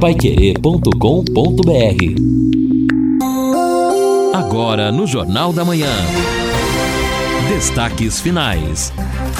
paiquerê.com.br Agora no Jornal da Manhã. Destaques finais.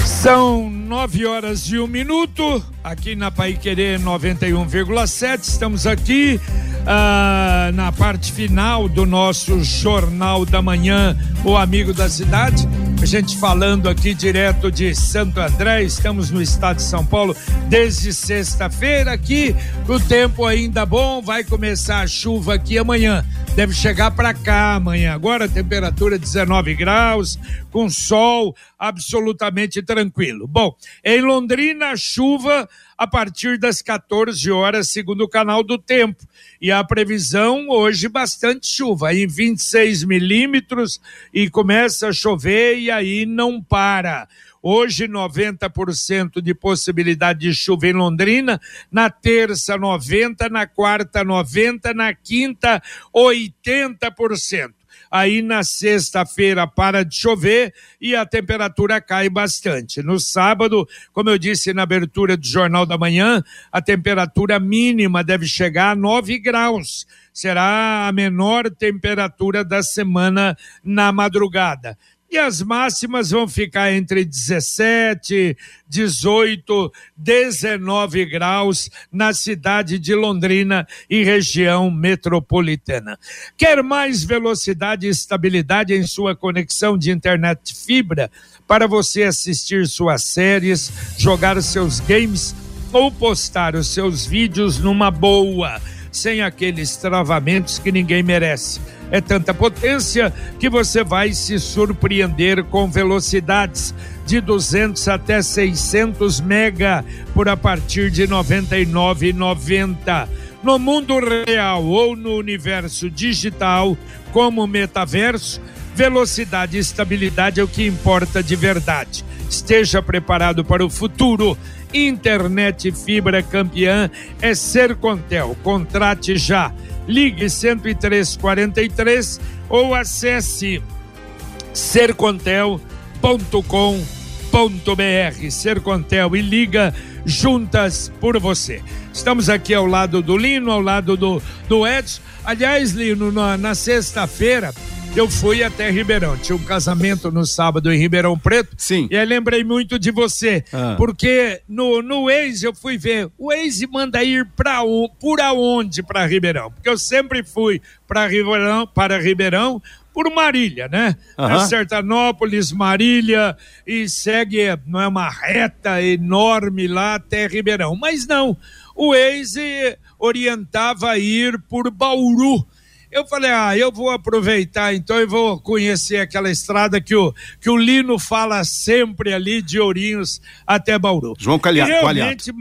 São nove horas e um minuto, aqui na Paiquerê 91,7. Estamos aqui ah, na parte final do nosso Jornal da Manhã, o Amigo da Cidade. Gente falando aqui direto de Santo André, estamos no estado de São Paulo desde sexta-feira aqui. O tempo ainda bom, vai começar a chuva aqui amanhã. Deve chegar para cá amanhã. Agora temperatura 19 graus, com sol absolutamente tranquilo. Bom, em Londrina, chuva a partir das 14 horas, segundo o canal do tempo. E a previsão hoje bastante chuva, em 26 milímetros, e começa a chover e aí não para. Hoje, 90% de possibilidade de chuva em Londrina. Na terça, 90%. Na quarta, 90%. Na quinta, 80% aí na sexta-feira para de chover e a temperatura cai bastante. No sábado, como eu disse na abertura do Jornal da Manhã, a temperatura mínima deve chegar a 9 graus. Será a menor temperatura da semana na madrugada e as máximas vão ficar entre 17, 18, 19 graus na cidade de Londrina e região metropolitana. Quer mais velocidade e estabilidade em sua conexão de internet fibra para você assistir suas séries, jogar seus games ou postar os seus vídeos numa boa, sem aqueles travamentos que ninguém merece? É tanta potência que você vai se surpreender com velocidades de 200 até 600 mega por a partir de 99,90. No mundo real ou no universo digital, como metaverso, velocidade e estabilidade é o que importa de verdade. Esteja preparado para o futuro. Internet fibra campeã é Sercontel. Contrate já ligue 10343 ou acesse sercontel.com.br. Sercontel e liga juntas por você. Estamos aqui ao lado do Lino, ao lado do, do Edson. Aliás, Lino, na, na sexta-feira eu fui até Ribeirão. Tinha um casamento no sábado em Ribeirão Preto. Sim. E aí lembrei muito de você. Ah. Porque no, no Waze eu fui ver. O Waze manda ir pra, por aonde para Ribeirão? Porque eu sempre fui para Ribeirão, para Ribeirão por Marília, né? Uhum. Sertanópolis, Marília, e segue, não é uma reta enorme lá até Ribeirão. Mas não, o Waze orientava a ir por Bauru. Eu falei, ah, eu vou aproveitar então e vou conhecer aquela estrada que o, que o Lino fala sempre ali de Ourinhos até Bauru. João Calhato. Realmente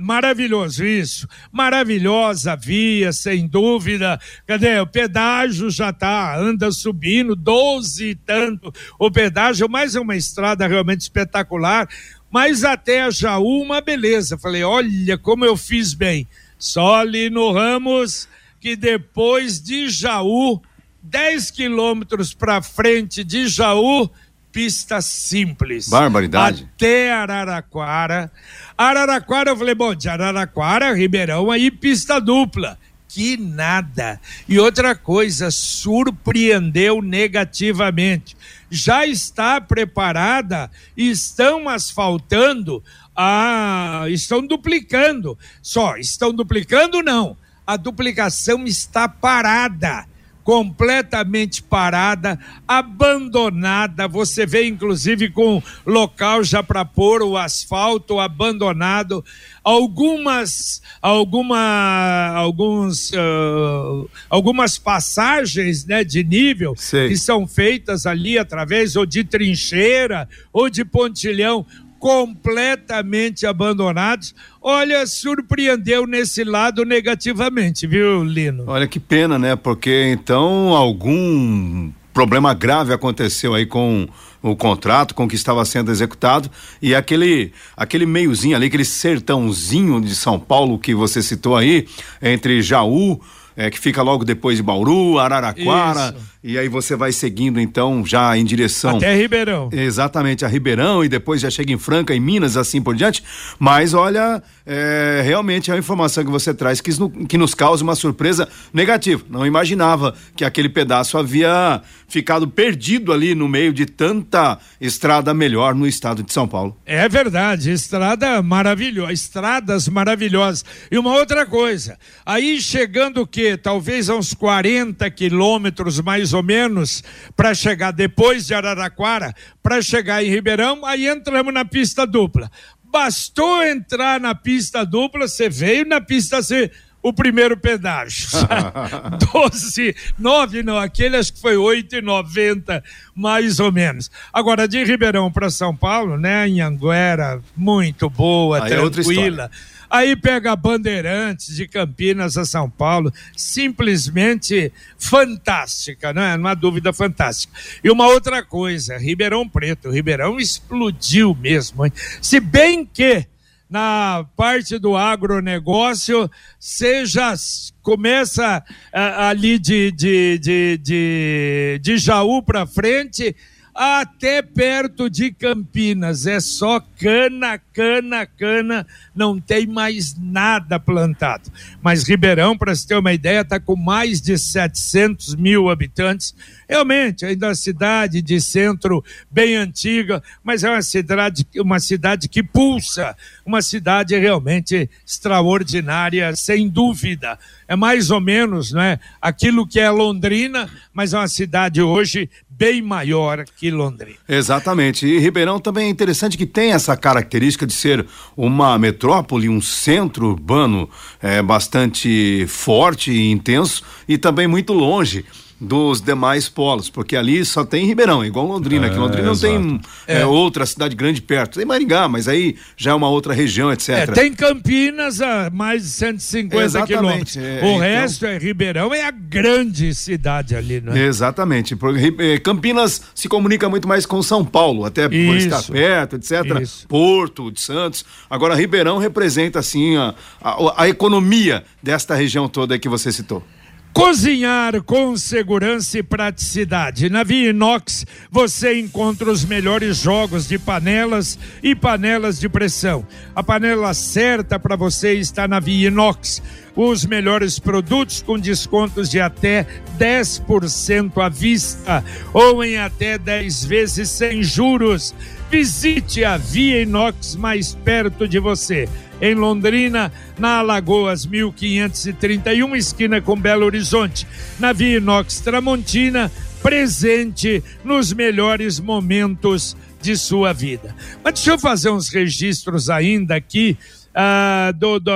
maravilhoso isso, maravilhosa via, sem dúvida. Cadê? O pedágio já tá, anda subindo, 12 e tanto o pedágio, mas é uma estrada realmente espetacular. Mas até a Jaú, uma beleza. Falei, olha como eu fiz bem. Só ali no Ramos que depois de Jaú, 10 quilômetros para frente de Jaú, pista simples. Barbaridade. Até Araraquara. Araraquara, eu falei, bom, de Araraquara, Ribeirão, aí pista dupla. Que nada. E outra coisa, surpreendeu negativamente. Já está preparada, estão asfaltando, ah, estão duplicando. Só, estão duplicando não a duplicação está parada, completamente parada, abandonada. Você vê, inclusive, com local já para pôr o asfalto abandonado. Algumas, alguma, alguns, uh, algumas passagens né, de nível que são feitas ali através ou de trincheira ou de pontilhão completamente abandonados. Olha, surpreendeu nesse lado negativamente, viu, Lino? Olha que pena, né? Porque então algum problema grave aconteceu aí com o contrato, com que estava sendo executado e aquele aquele meiozinho ali, aquele sertãozinho de São Paulo que você citou aí, entre Jaú, é, que fica logo depois de Bauru, Araraquara, Isso. e aí você vai seguindo então já em direção até Ribeirão. Exatamente, a Ribeirão e depois já chega em Franca, em Minas, assim por diante. Mas olha, é, realmente é uma informação que você traz que, que nos causa uma surpresa negativa. Não imaginava que aquele pedaço havia ficado perdido ali no meio de tanta estrada melhor no estado de São Paulo. É verdade, estrada maravilhosa, estradas maravilhosas. E uma outra coisa, aí chegando o quê? Talvez a uns 40 quilômetros mais ou menos para chegar depois de Araraquara, para chegar em Ribeirão, aí entramos na pista dupla. Bastou entrar na pista dupla, você veio na pista C o primeiro pedágio. 12, 9 não, aquele acho que foi 8,90 mais ou menos. Agora, de Ribeirão para São Paulo, né, em Anguera, muito boa, Aí é tranquila. É Aí pega Bandeirantes de Campinas a São Paulo, simplesmente fantástica, não é? Uma dúvida fantástica. E uma outra coisa, Ribeirão Preto, Ribeirão explodiu mesmo, hein? Se bem que na parte do agronegócio, seja começa uh, ali de, de, de, de, de Jaú para frente até perto de Campinas. É só cana, cana, cana, não tem mais nada plantado. Mas Ribeirão, para você ter uma ideia, está com mais de 700 mil habitantes. Realmente, ainda é uma cidade de centro bem antiga, mas é uma cidade, uma cidade que pulsa, uma cidade realmente extraordinária, sem dúvida. É mais ou menos né, aquilo que é Londrina, mas é uma cidade hoje bem maior que Londrina. Exatamente. E Ribeirão também é interessante que tem essa característica ser uma metrópole, um centro urbano é, bastante forte e intenso e também muito longe dos demais polos, porque ali só tem Ribeirão, igual Londrina, é, que Londrina não tem é. É, outra cidade grande perto. Tem Maringá, mas aí já é uma outra região, etc. É, tem Campinas a mais de 150 quilômetros. É, o então... resto é Ribeirão, é a grande cidade ali, né? Exatamente. Eh, Campinas se comunica muito mais com São Paulo, até por Isso. estar perto, etc. Isso. Porto, de Santos. Agora, Ribeirão representa, assim, a, a, a economia desta região toda que você citou. Cozinhar com segurança e praticidade. Na Via Inox você encontra os melhores jogos de panelas e panelas de pressão. A panela certa para você está na Via Inox. Os melhores produtos com descontos de até 10% à vista ou em até 10 vezes sem juros. Visite a Via Inox mais perto de você em Londrina, na Alagoas 1531, esquina com Belo Horizonte, na Via Inox Tramontina, presente nos melhores momentos de sua vida. Mas deixa eu fazer uns registros ainda aqui. Uh, do, do,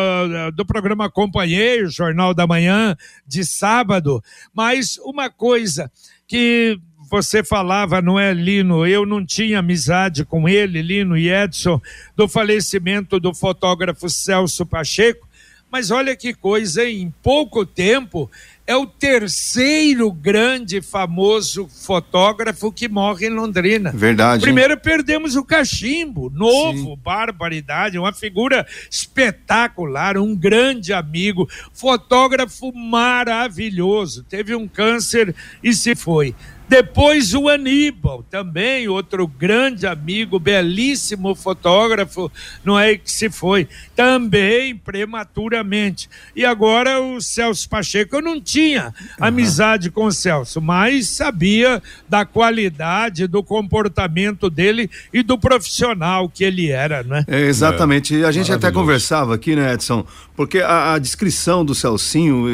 do programa Acompanhei, o Jornal da Manhã de sábado, mas uma coisa que você falava, não é, Lino? Eu não tinha amizade com ele, Lino e Edson, do falecimento do fotógrafo Celso Pacheco, mas olha que coisa, em pouco tempo é o terceiro grande famoso fotógrafo que morre em Londrina. Verdade. Primeiro perdemos o Cachimbo, novo, Sim. barbaridade, uma figura espetacular, um grande amigo, fotógrafo maravilhoso. Teve um câncer e se foi. Depois o Aníbal, também outro grande amigo, belíssimo fotógrafo, não é que se foi, também prematuramente. E agora o Celso Pacheco, eu não tinha amizade com o Celso, mas sabia da qualidade, do comportamento dele e do profissional que ele era, né? É, exatamente. É, a gente até conversava aqui, né, Edson? Porque a, a descrição do Celcinho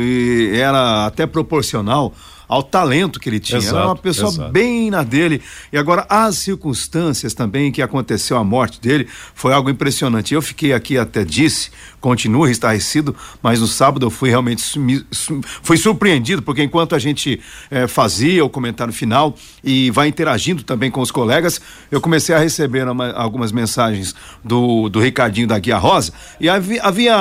era até proporcional ao talento que ele tinha. Exato, Era uma pessoa exato. bem na dele. E agora, as circunstâncias também que aconteceu a morte dele foi algo impressionante. Eu fiquei aqui até disse, continuo estarrecido, mas no sábado eu fui realmente fui surpreendido, porque enquanto a gente eh, fazia o comentário final e vai interagindo também com os colegas, eu comecei a receber uma, algumas mensagens do, do Ricardinho da Guia Rosa, e havia, havia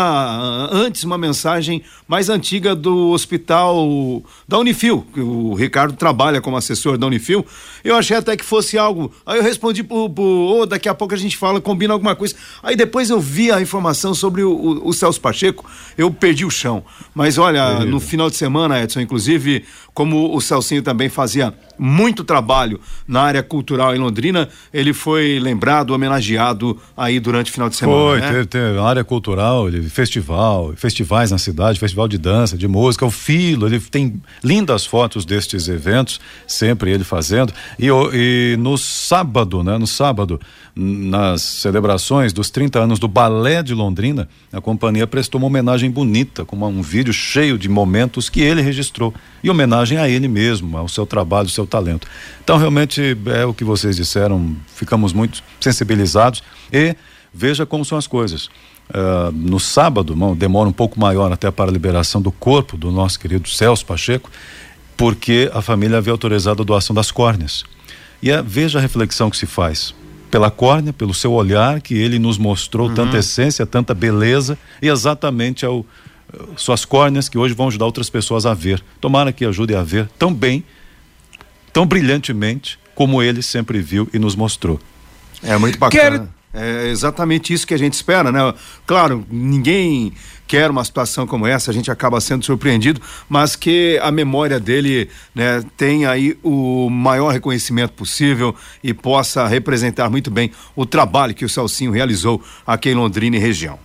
antes uma mensagem mais antiga do hospital da Unifil, o Ricardo trabalha como assessor da Unifil, eu achei até que fosse algo. Aí eu respondi pro, pro oh, daqui a pouco a gente fala, combina alguma coisa. Aí depois eu vi a informação sobre o, o, o Celso Pacheco, eu perdi o chão. Mas olha, é. no final de semana, Edson, inclusive, como o Celcinho também fazia muito trabalho na área cultural em Londrina, ele foi lembrado, homenageado aí durante o final de semana. Foi, né? teve, teve área cultural, ele, festival, festivais na cidade, festival de dança, de música, o Filo, ele tem lindas fotos destes eventos, sempre ele fazendo. E, e no sábado, né? No sábado, nas celebrações dos 30 anos do Balé de Londrina, a companhia prestou uma homenagem bonita, com um vídeo cheio de momentos que ele registrou. E homenagem a ele mesmo, ao seu trabalho, ao seu talento. Então, realmente, é o que vocês disseram, ficamos muito sensibilizados e veja como são as coisas. Uh, no sábado, demora um pouco maior até para a liberação do corpo do nosso querido Celso Pacheco, porque a família havia autorizado a doação das córneas. E a, veja a reflexão que se faz. Pela córnea, pelo seu olhar, que ele nos mostrou uhum. tanta essência, tanta beleza, e exatamente ao, suas córneas que hoje vão ajudar outras pessoas a ver. Tomara que ajude a ver tão bem, tão brilhantemente, como ele sempre viu e nos mostrou. É muito bacana. Quero é exatamente isso que a gente espera, né? Claro, ninguém quer uma situação como essa, a gente acaba sendo surpreendido, mas que a memória dele né, tenha aí o maior reconhecimento possível e possa representar muito bem o trabalho que o Celcinho realizou aqui em Londrina e região.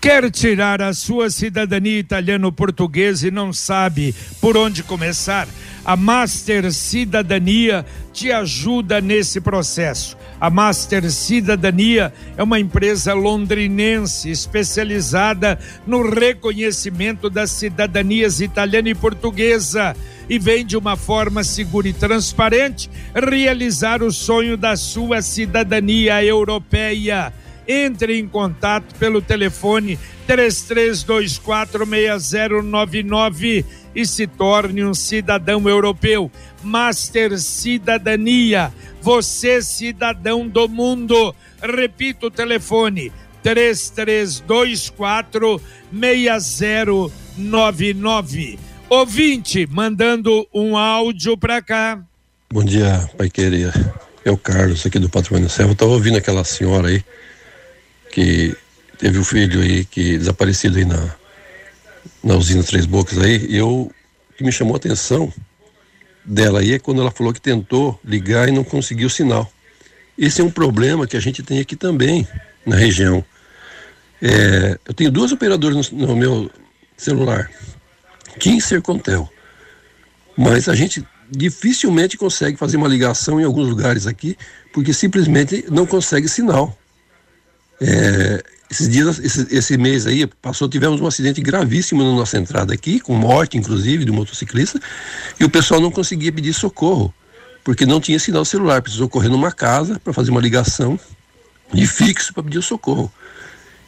Quer tirar a sua cidadania italiano-portuguesa e não sabe por onde começar? A Master Cidadania te ajuda nesse processo. A Master Cidadania é uma empresa londrinense especializada no reconhecimento das cidadanias italiana e portuguesa e vem de uma forma segura e transparente realizar o sonho da sua cidadania europeia. Entre em contato pelo telefone 33246099 e se torne um cidadão europeu. Master Cidadania você, cidadão do mundo. Repito o telefone: 3324 6099. Ouvinte, mandando um áudio para cá. Bom dia, Pai Querer. É o Carlos aqui do Patrimônio Servo. Eu tava ouvindo aquela senhora aí que teve o um filho aí que desaparecido aí na, na usina Três Bocas aí. E eu que me chamou a atenção dela aí é quando ela falou que tentou ligar e não conseguiu sinal. Esse é um problema que a gente tem aqui também na região. É, eu tenho duas operadoras no, no meu celular, Kim e Sercontel, mas a gente dificilmente consegue fazer uma ligação em alguns lugares aqui, porque simplesmente não consegue sinal. É, esses dias, esse, esse, mês aí, passou, tivemos um acidente gravíssimo na nossa entrada aqui, com morte, inclusive, do motociclista, e o pessoal não conseguia pedir socorro, porque não tinha sinal celular, precisou correr numa casa para fazer uma ligação de fixo para pedir socorro.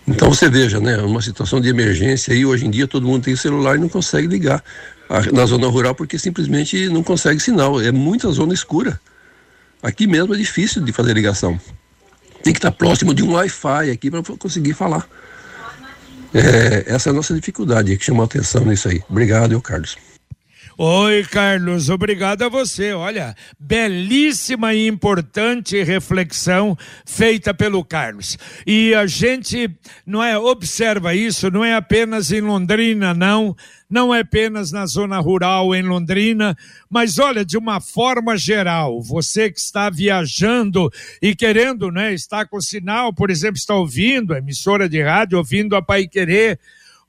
Então você veja, né, uma situação de emergência aí, hoje em dia todo mundo tem celular e não consegue ligar na zona rural porque simplesmente não consegue sinal, é muita zona escura. Aqui mesmo é difícil de fazer ligação tem que estar próximo de um Wi-Fi aqui para conseguir falar. É, essa é a nossa dificuldade que chamou a atenção nisso aí. Obrigado, eu, Carlos. Oi, Carlos, obrigado a você. Olha, belíssima e importante reflexão feita pelo Carlos. E a gente não é observa isso, não é apenas em Londrina, não, não é apenas na zona rural em Londrina, mas olha, de uma forma geral, você que está viajando e querendo, né, estar com sinal, por exemplo, está ouvindo a emissora de rádio, ouvindo a Pai Querer,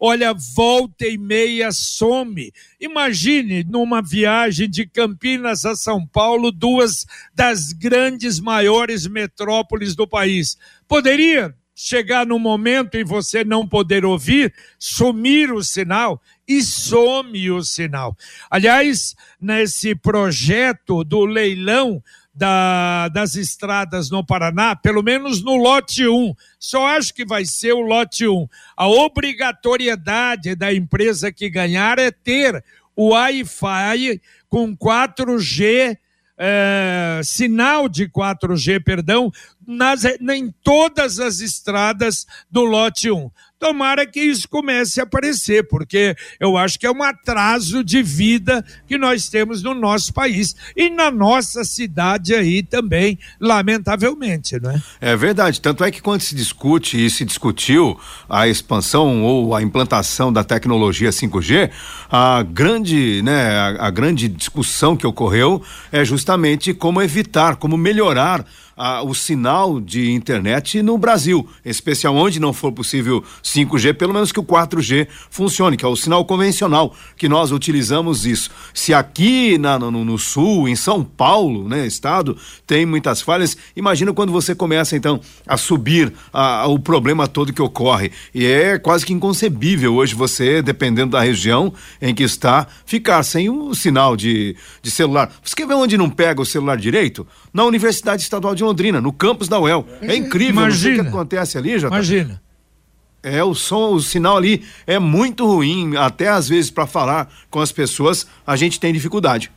olha, volta e meia some. Imagine numa viagem de Campinas a São Paulo, duas das grandes maiores metrópoles do país. Poderia chegar no momento em você não poder ouvir, sumir o sinal e some o sinal. Aliás, nesse projeto do leilão da, das estradas no Paraná, pelo menos no lote 1. Só acho que vai ser o lote 1. A obrigatoriedade da empresa que ganhar é ter o Wi-Fi com 4G. É, sinal de 4G, perdão, nas, em todas as estradas do lote 1. Tomara que isso comece a aparecer, porque eu acho que é um atraso de vida que nós temos no nosso país e na nossa cidade aí também, lamentavelmente, não é? É verdade. Tanto é que quando se discute e se discutiu a expansão ou a implantação da tecnologia 5G, a grande, né, a, a grande discussão que ocorreu é justamente como evitar, como melhorar a, o sinal de internet no Brasil, em especial onde não for possível 5G, pelo menos que o 4G funcione, que é o sinal convencional que nós utilizamos isso. Se aqui na, no, no, sul, em São Paulo, né, estado, tem muitas falhas, imagina quando você começa então a subir a, a, o problema todo que ocorre. E é quase que inconcebível hoje você, dependendo da região em que está, ficar sem o sinal de, de celular. Você quer ver onde não pega o celular direito? Na Universidade Estadual de Londrina, no campus da UEL. É incrível Imagina. o que acontece ali, já. Imagina. É, o som, o sinal ali é muito ruim, até às vezes para falar com as pessoas a gente tem dificuldade.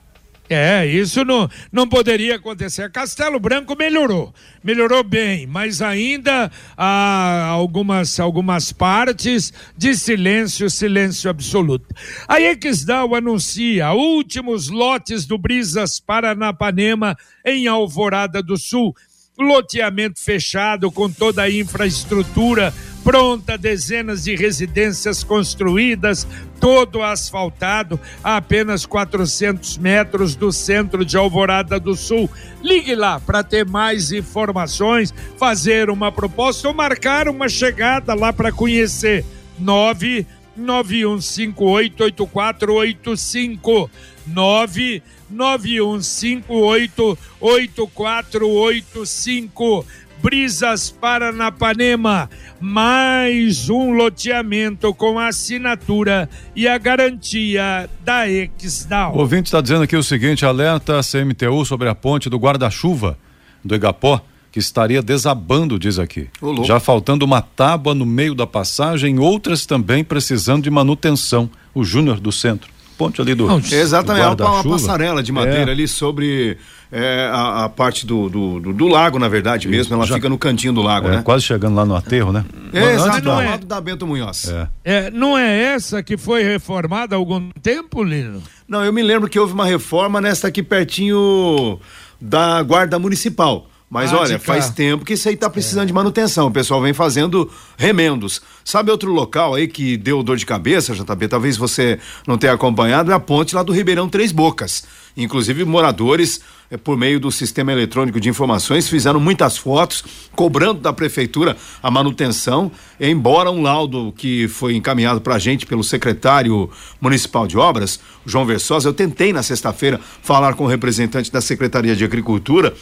É, isso não, não poderia acontecer. Castelo Branco melhorou, melhorou bem, mas ainda há algumas, algumas partes de silêncio, silêncio absoluto. A Exdal anuncia últimos lotes do Brisas Paranapanema em Alvorada do Sul loteamento fechado com toda a infraestrutura pronta, dezenas de residências construídas, todo asfaltado, a apenas 400 metros do centro de Alvorada do Sul. Ligue lá para ter mais informações, fazer uma proposta ou marcar uma chegada lá para conhecer. 991588485 9 91588485. Brisas Paranapanema, mais um loteamento com assinatura e a garantia da Exdal. O ouvinte está dizendo aqui o seguinte: alerta CMTU sobre a ponte do guarda-chuva do Igapó que estaria desabando, diz aqui. Já faltando uma tábua no meio da passagem, outras também precisando de manutenção. O Júnior do Centro ponte ali do. Não, exatamente, do uma passarela de madeira é. ali sobre é, a, a, parte do, do, do, do, lago, na verdade mesmo. Ela Já, fica no cantinho do lago, é, né? Quase chegando lá no aterro, né? É, exato, é, lado da Bento Munhoz. É. é. não é essa que foi reformada há algum tempo, Lino? Não, eu me lembro que houve uma reforma nessa aqui pertinho da Guarda Municipal. Mas ah, olha, faz tempo que isso aí tá precisando é. de manutenção. O pessoal vem fazendo remendos. Sabe outro local aí que deu dor de cabeça, JB? Talvez você não tenha acompanhado, é a ponte lá do Ribeirão Três Bocas. Inclusive, moradores, por meio do sistema eletrônico de informações, fizeram muitas fotos, cobrando da prefeitura a manutenção, embora um laudo que foi encaminhado para a gente pelo secretário municipal de obras, João Versosa, eu tentei na sexta-feira falar com o representante da Secretaria de Agricultura,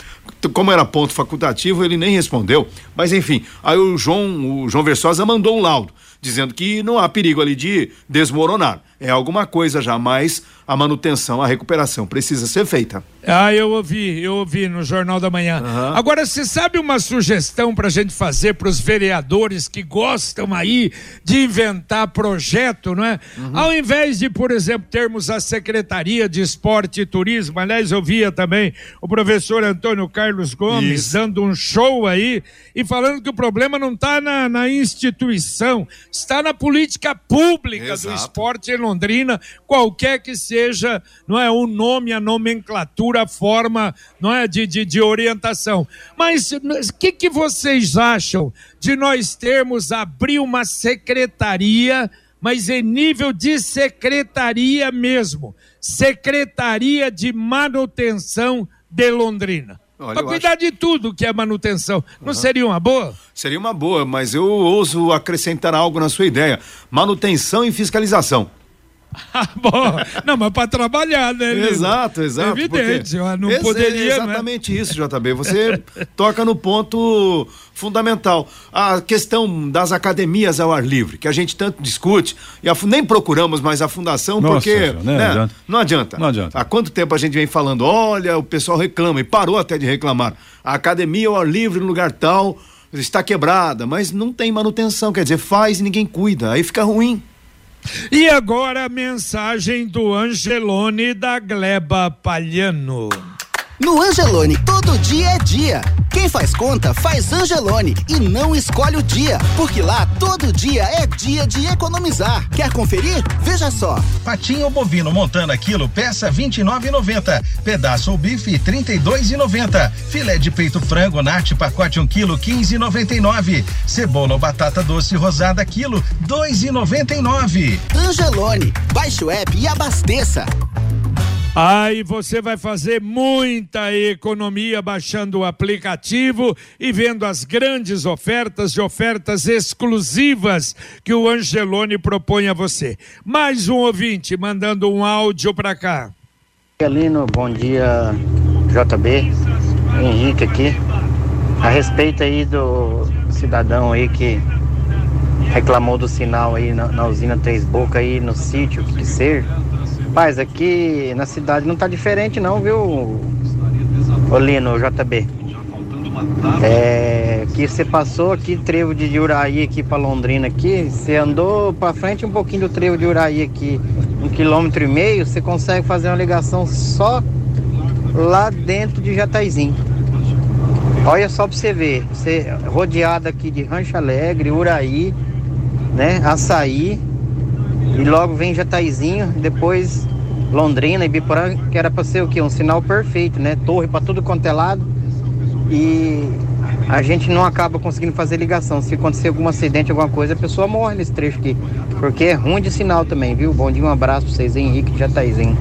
como era ponto facultativo, ele nem respondeu, mas enfim, aí o João, o João Versosa mandou um laudo, dizendo que não há perigo ali de desmoronar é alguma coisa já, mas a manutenção, a recuperação precisa ser feita. Ah, eu ouvi, eu ouvi no Jornal da Manhã. Uhum. Agora, você sabe uma sugestão para a gente fazer para os vereadores que gostam aí de inventar projeto, não é? Uhum. Ao invés de, por exemplo, termos a Secretaria de Esporte e Turismo, aliás, eu via também o professor Antônio Carlos Gomes Isso. dando um show aí e falando que o problema não está na, na, instituição, está na política pública Exato. do esporte em Londrina, qualquer que seja, não é, o nome, a nomenclatura procura forma não é, de, de, de orientação. Mas o que, que vocês acham de nós termos abrir uma secretaria, mas em nível de secretaria mesmo? Secretaria de Manutenção de Londrina. Para cuidar acho... de tudo que é manutenção. Não uhum. seria uma boa? Seria uma boa, mas eu ouso acrescentar algo na sua ideia: manutenção e fiscalização. Ah, bom, não, mas para trabalhar, né? Exato, exato. É evidente, não Ex poderia. É exatamente né? isso, JB. Você toca no ponto fundamental. A questão das academias ao ar livre, que a gente tanto discute, e a, nem procuramos mais a fundação, Nossa, porque. Né, né, adianta. Não adianta. Não adianta. Há quanto tempo a gente vem falando, olha, o pessoal reclama, e parou até de reclamar. A academia ao ar livre no lugar tal está quebrada, mas não tem manutenção, quer dizer, faz e ninguém cuida, aí fica ruim. E agora a mensagem do Angelone da Gleba Palhano. No Angelone, todo dia é dia. Quem faz conta faz Angelone e não escolhe o dia, porque lá todo dia é dia de economizar. Quer conferir? Veja só. Patinho bovino montana quilo peça 29,90. Pedaço ou bife 32,90. Filé de peito frango nate pacote 1 quilo 15,99. Cebola ou batata doce rosada quilo 2,99. Angelone, baixe o app e abasteça. Aí você vai fazer muita economia baixando o aplicativo e vendo as grandes ofertas e ofertas exclusivas que o Angelone propõe a você. Mais um ouvinte mandando um áudio para cá. Alino, bom dia, JB. Henrique aqui. A respeito aí do cidadão aí que reclamou do sinal aí na, na usina Três Boca aí no sítio que ser. Rapaz, aqui na cidade não tá diferente não, viu, Olino, JB? É, que você passou aqui trevo de Uraí aqui para Londrina aqui, você andou para frente um pouquinho do trevo de Uraí aqui, um quilômetro e meio, você consegue fazer uma ligação só lá dentro de Jataizinho. Olha só para você ver, você rodeado aqui de Rancho Alegre, Uraí, né, Açaí, e logo vem Jataizinho, depois Londrina e Biporã, que era para ser o quê? Um sinal perfeito, né? Torre para tudo quanto é lado. E a gente não acaba conseguindo fazer ligação. Se acontecer algum acidente, alguma coisa, a pessoa morre nesse trecho aqui. Porque é ruim de sinal também, viu? Bom dia, um abraço para vocês, Henrique Jataizinho.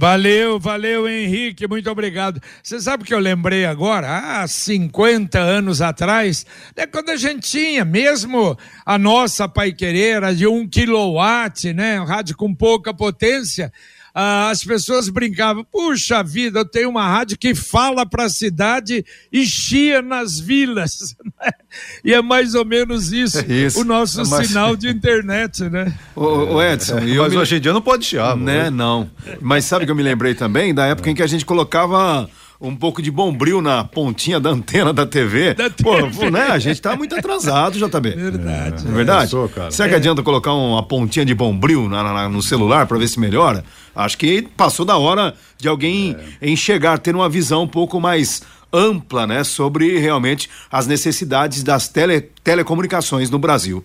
Valeu, valeu, Henrique, muito obrigado. Você sabe que eu lembrei agora? Há 50 anos atrás, né, quando a gente tinha mesmo a nossa paiquereira de um quilowatt, né? Um rádio com pouca potência ah, as pessoas brincavam, puxa vida, eu tenho uma rádio que fala para a cidade e chia nas vilas. Né? E é mais ou menos isso, é isso. o nosso é mais... sinal de internet, né? O, o Edson, é, mas me... hoje em dia não pode chiar. Né, não. Mas sabe que eu me lembrei também da época em que a gente colocava um pouco de bombril na pontinha da antena da TV. Da pô, TV. né? A gente tá muito atrasado, JB. Verdade. É, é verdade? Sou, Será que é. adianta colocar uma pontinha de bombril na, na, no celular para ver se melhora? Acho que passou da hora de alguém é. enxergar, ter uma visão um pouco mais ampla, né, sobre realmente as necessidades das tele, telecomunicações no Brasil.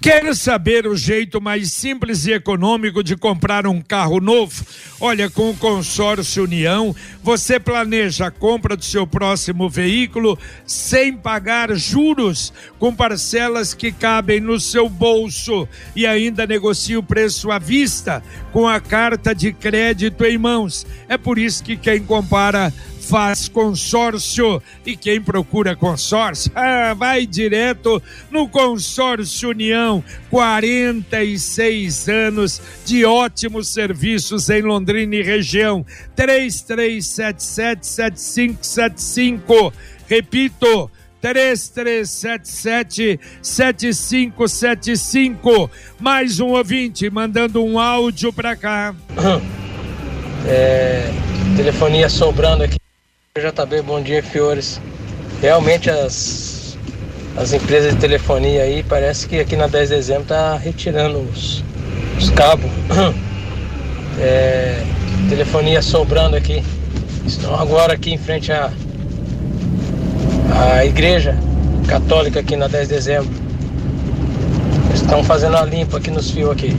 Quer saber o jeito mais simples e econômico de comprar um carro novo? Olha, com o consórcio União, você planeja a compra do seu próximo veículo sem pagar juros, com parcelas que cabem no seu bolso e ainda negocia o preço à vista com a carta de crédito em mãos. É por isso que quem compara faz consórcio. E quem procura consórcio, ah, vai direto no Consórcio União. 46 anos de ótimos serviços em Londrina e região. 33777575. Repito, 3377-7575. Mais um ouvinte mandando um áudio para cá. É, telefonia sobrando aqui. JB, bom dia, Fiores. Realmente as, as empresas de telefonia aí, parece que aqui na 10 de dezembro tá retirando os, os cabos. É, telefonia sobrando aqui. Estão agora aqui em frente à, à igreja católica aqui na 10 de dezembro. Estão fazendo a limpa aqui nos fios aqui.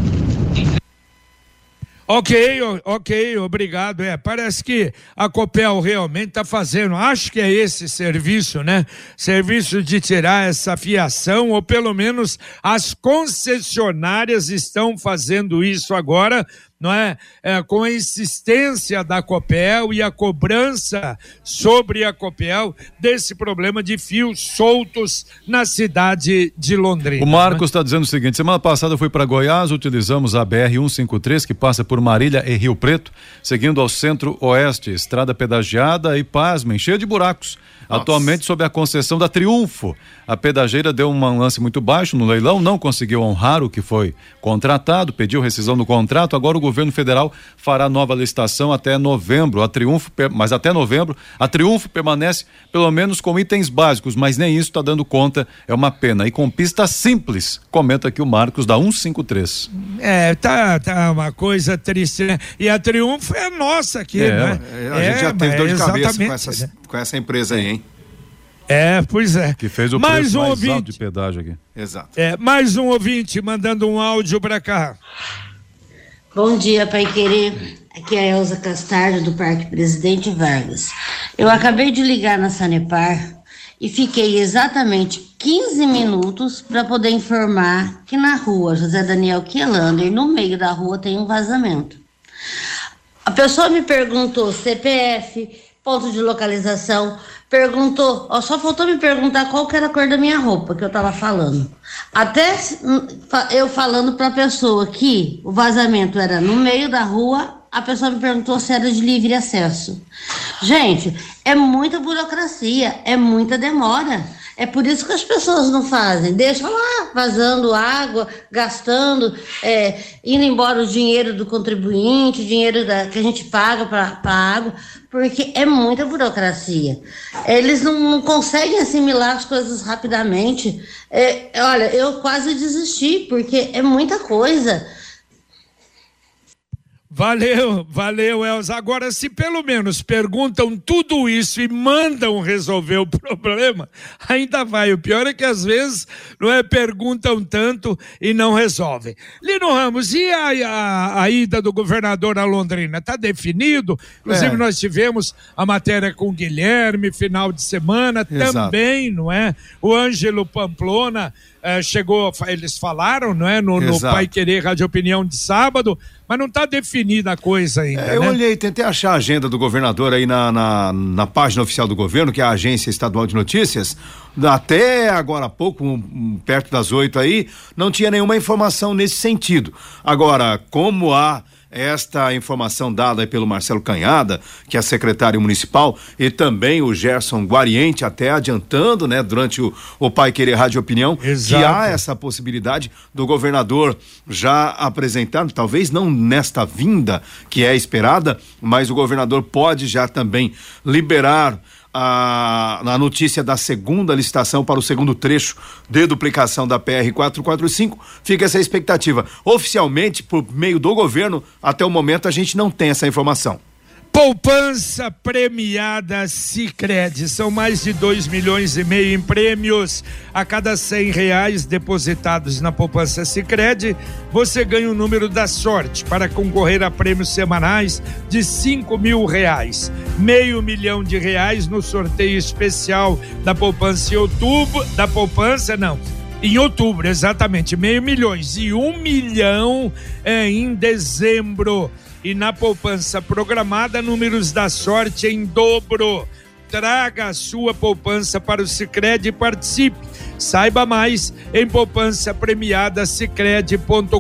Ok, ok, obrigado. É, parece que a Copel realmente está fazendo, acho que é esse serviço, né? Serviço de tirar essa fiação, ou pelo menos as concessionárias estão fazendo isso agora não é? é? com a insistência da Copel e a cobrança sobre a Copel desse problema de fios soltos na cidade de Londrina. O Marcos está dizendo o seguinte: semana passada eu fui para Goiás, utilizamos a BR 153 que passa por Marília e Rio Preto, seguindo ao centro-oeste, estrada pedagiada e pasmem, cheia de buracos. Nossa. Atualmente sob a concessão da Triunfo. A pedageira deu um lance muito baixo no leilão, não conseguiu honrar o que foi contratado, pediu rescisão do contrato. Agora o governo federal fará nova licitação até novembro. A Triunfo, mas até novembro, a Triunfo permanece pelo menos com itens básicos, mas nem isso está dando conta. É uma pena. E com pista simples, comenta aqui o Marcos da 153. É, tá, tá uma coisa triste, né? E a Triunfo é nossa aqui, é, né? A gente já teve dor de cabeça com, essas, né? com essa empresa aí, hein? É, pois é. Que fez o mais preço um mais ouvinte. alto de pedágio aqui. Exato. É, mais um ouvinte mandando um áudio para cá. Bom dia, Pai Querer. Aqui é a Elza Castardo, do Parque Presidente Vargas. Eu acabei de ligar na Sanepar e fiquei exatamente 15 minutos para poder informar que na rua José Daniel Kielander, no meio da rua, tem um vazamento. A pessoa me perguntou CPF, ponto de localização, perguntou, ó, só faltou me perguntar qual que era a cor da minha roupa que eu tava falando. Até eu falando para a pessoa que o vazamento era no meio da rua, a pessoa me perguntou se era de livre acesso. Gente, é muita burocracia, é muita demora. É por isso que as pessoas não fazem. Deixam lá, vazando água, gastando, é, indo embora o dinheiro do contribuinte, dinheiro da, que a gente paga para a água, porque é muita burocracia. Eles não, não conseguem assimilar as coisas rapidamente. É, olha, eu quase desisti, porque é muita coisa. Valeu, valeu, Elza. Agora, se pelo menos perguntam tudo isso e mandam resolver o problema, ainda vai. O pior é que às vezes não é perguntam tanto e não resolvem. Lino Ramos, e a, a, a ida do governador a Londrina? Está definido? Inclusive, é. nós tivemos a matéria com o Guilherme, final de semana, Exato. também, não é? O Ângelo Pamplona é, chegou, eles falaram, não é? No, no Pai Querer Rádio Opinião de sábado, mas não está definida a coisa ainda. É, eu né? olhei, tentei achar a agenda do governador aí na, na, na, página oficial do governo, que é a Agência Estadual de Notícias. Até agora há pouco, um, perto das oito aí, não tinha nenhuma informação nesse sentido. Agora, como há esta informação dada pelo Marcelo Canhada, que é secretário municipal, e também o Gerson Guariente, até adiantando, né, durante o, o Pai Querer Rádio Opinião, Exato. que há essa possibilidade do governador já apresentar, talvez não nesta vinda que é esperada, mas o governador pode já também liberar a, a notícia da segunda licitação para o segundo trecho de duplicação da PR 445, fica essa expectativa. Oficialmente, por meio do governo, até o momento a gente não tem essa informação. Poupança premiada Sicredi. São mais de 2 milhões e meio em prêmios. A cada cem reais depositados na poupança Sicredi, você ganha o número da sorte para concorrer a prêmios semanais de 5 mil reais, meio milhão de reais no sorteio especial da poupança em outubro, da poupança não, em outubro, exatamente, meio milhões e um milhão é, em dezembro e na poupança programada, números da sorte em dobro. Traga a sua poupança para o Sicredi e participe. Saiba mais em poupança premiada sicredi.com.br.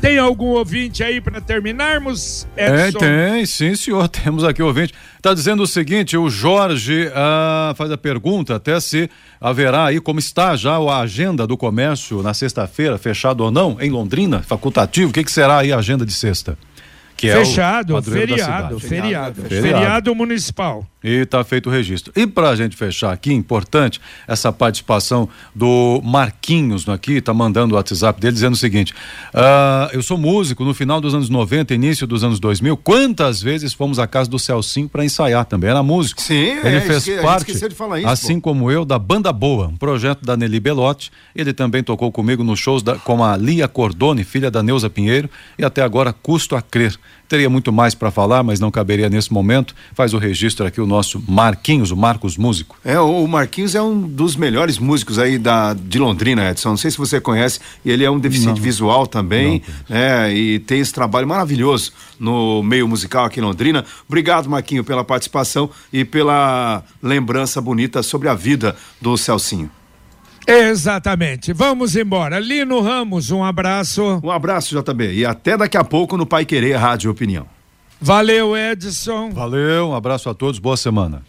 Tem algum ouvinte aí para terminarmos? Edson? É, tem, sim, senhor. Temos aqui ouvinte. Está dizendo o seguinte: o Jorge ah, faz a pergunta até se haverá aí, como está já a agenda do comércio na sexta-feira, fechado ou não, em Londrina, facultativo. O que, que será aí a agenda de sexta? Que é Fechado, é feriado, feriado, feriado, feriado, municipal. E está feito o registro. E para a gente fechar aqui, importante, essa participação do Marquinhos aqui, está mandando o WhatsApp dele dizendo o seguinte: uh, eu sou músico no final dos anos 90, início dos anos 2000. Quantas vezes fomos à casa do Celcinho para ensaiar também? Era músico. Sim, ele é, fez esque, parte, isso, assim pô. como eu, da Banda Boa, um projeto da Nelly Belotti. Ele também tocou comigo nos shows da, com a Lia Cordone, filha da Neuza Pinheiro, e até agora custo a crer. Teria muito mais para falar, mas não caberia nesse momento. Faz o registro aqui o nosso Marquinhos, o Marcos Músico. É, o Marquinhos é um dos melhores músicos aí da, de Londrina, Edson. Não sei se você conhece, ele é um deficiente não. visual também, não, né? E tem esse trabalho maravilhoso no meio musical aqui em Londrina. Obrigado, Marquinho, pela participação e pela lembrança bonita sobre a vida do Celcinho. Exatamente. Vamos embora. Lino Ramos, um abraço. Um abraço, JB. E até daqui a pouco no Pai Querer Rádio Opinião. Valeu, Edson. Valeu, um abraço a todos, boa semana.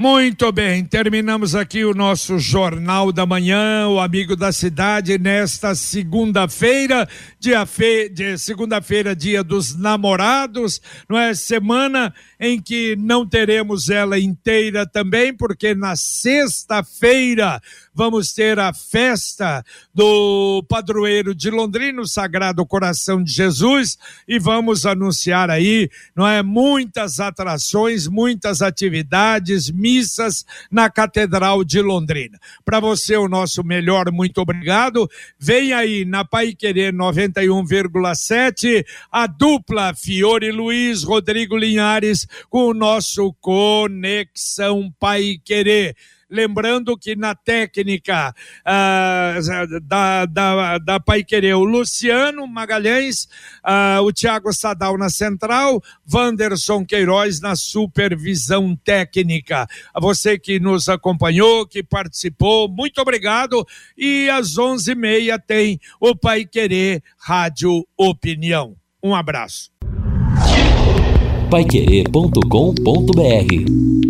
Muito bem, terminamos aqui o nosso Jornal da Manhã, o Amigo da Cidade, nesta segunda-feira, dia fe... de segunda-feira, dia dos namorados, não é? Semana em que não teremos ela inteira também, porque na sexta-feira vamos ter a festa do padroeiro de Londrina, o Sagrado Coração de Jesus, e vamos anunciar aí, não é? Muitas atrações, muitas atividades, missas na Catedral de Londrina. Para você, o nosso melhor muito obrigado. Vem aí na Pai Querer 91,7 a dupla Fiore Luiz, Rodrigo Linhares com o nosso Conexão Pai Querer. Lembrando que na técnica uh, da, da, da Paiquerê, o Luciano Magalhães, uh, o Thiago Sadal na central, Wanderson Queiroz na supervisão técnica. A você que nos acompanhou, que participou, muito obrigado. E às onze e meia tem o Paiquerê Rádio Opinião. Um abraço. Paiquerê.com.br